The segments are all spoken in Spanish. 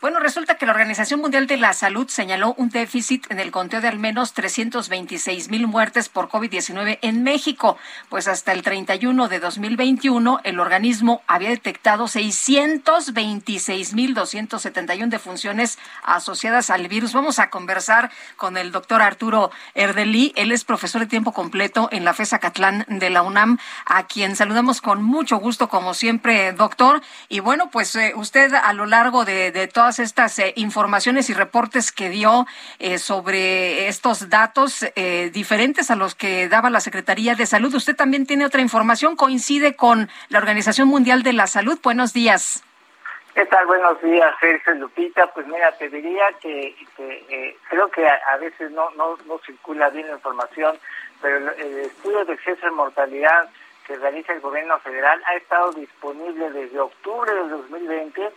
Bueno, resulta que la Organización Mundial de la Salud señaló un déficit en el conteo de al menos 326 mil muertes por COVID-19 en México. Pues hasta el 31 de 2021, el organismo había detectado 626 mil 271 defunciones asociadas al virus. Vamos a conversar con el doctor Arturo Erdelí. Él es profesor de tiempo completo en la FESA Catlán de la UNAM, a quien saludamos con mucho gusto, como siempre, doctor. Y bueno, pues eh, usted a lo largo de, de estas eh, informaciones y reportes que dio eh, sobre estos datos eh, diferentes a los que daba la Secretaría de Salud. Usted también tiene otra información, coincide con la Organización Mundial de la Salud. Buenos días. ¿Qué tal? Buenos días, Sergio Lupita. Pues mira, te diría que, creo que a, veces no, no, no circula bien la información, pero el estudio de exceso de mortalidad que realiza el gobierno federal ha estado disponible desde octubre de 2020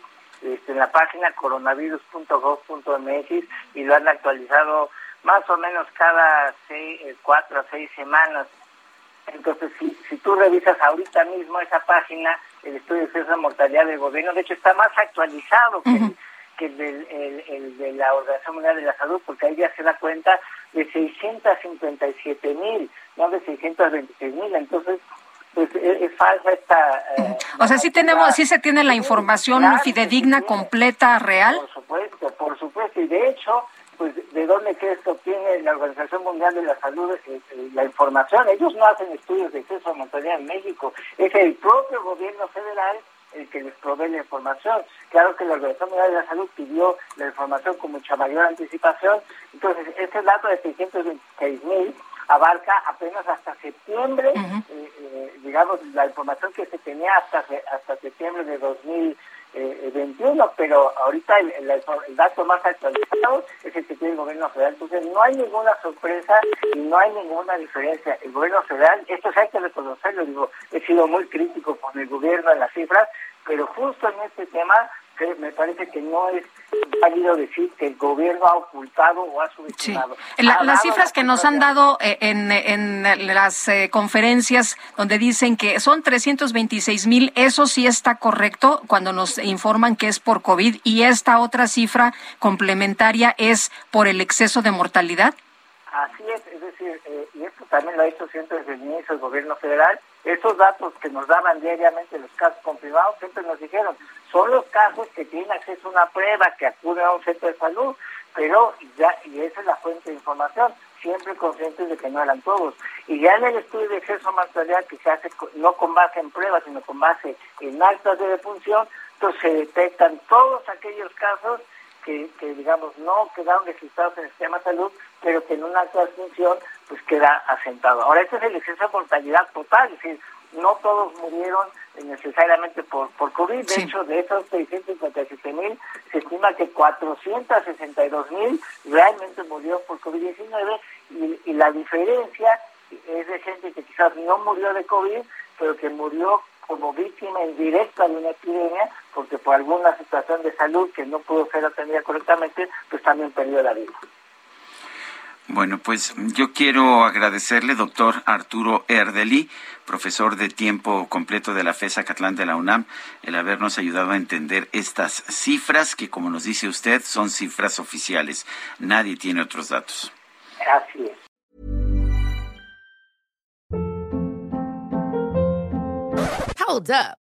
este, en la página coronavirus.gov.mx y lo han actualizado más o menos cada seis, eh, cuatro a seis semanas. Entonces, si, si tú revisas ahorita mismo esa página, el estudio de de mortalidad del gobierno, de hecho, está más actualizado que, que el, del, el, de la Organización Mundial de la Salud, porque ahí ya se da cuenta de 657 mil, no de 626 mil. Entonces, pues es, falsa esta... Eh, o sea, sí tenemos, sí se tiene la información fidedigna, completa, real. Por supuesto, por supuesto, y de hecho, pues de dónde crees que obtiene la Organización Mundial de la Salud eh, eh, la información. Ellos no hacen estudios de exceso a mortalidad en México, es el propio gobierno federal el que les provee la información. Claro que la Organización Mundial de la Salud pidió la información con mucha mayor anticipación, entonces ese dato de 626 mil abarca apenas hasta septiembre, eh, eh, digamos, la información que se tenía hasta, hasta septiembre de 2021, pero ahorita el, dato más actualizado es el que tiene el gobierno federal. Entonces no hay ninguna sorpresa y no hay ninguna diferencia. El gobierno federal, esto hay que reconocerlo, digo, he sido muy crítico con el gobierno en las cifras, pero justo en este tema me parece que no es válido decir que el gobierno ha ocultado o ha subestimado. las cifras que nos han dado eh, en, en las eh, conferencias donde dicen que son 326 mil, eso sí está correcto cuando nos informan que es por COVID y esta otra cifra complementaria es por el exceso de mortalidad. Así es, es decir, eh, y esto también lo ha hecho siempre desde el inicio del gobierno federal, esos datos que nos daban diariamente los casos confirmados siempre nos dijeron, son los casos que tienen acceso a una prueba, que acuden a un centro de salud, pero ya, y esa es la fuente de información, siempre conscientes de que no eran todos. Y ya en el estudio de a mortalidad que se hace no con base en pruebas, sino con base en actas de defunción, entonces se detectan todos aquellos casos que, digamos, no quedaron registrados en el sistema de salud, pero que en una acta de defunción pues queda asentado. Ahora, este es el exceso de mortalidad total, es decir, no todos murieron necesariamente por, por COVID. De hecho, de esos 657 mil, se estima que 462 mil realmente murió por COVID-19 y, y la diferencia es de gente que quizás no murió de COVID, pero que murió como víctima indirecta de una epidemia, porque por alguna situación de salud que no pudo ser atendida correctamente, pues también perdió la vida. Bueno, pues yo quiero agradecerle, doctor Arturo Erdeli, profesor de tiempo completo de la FESA Catlán de la UNAM, el habernos ayudado a entender estas cifras que, como nos dice usted, son cifras oficiales. Nadie tiene otros datos. Así es. Hold up.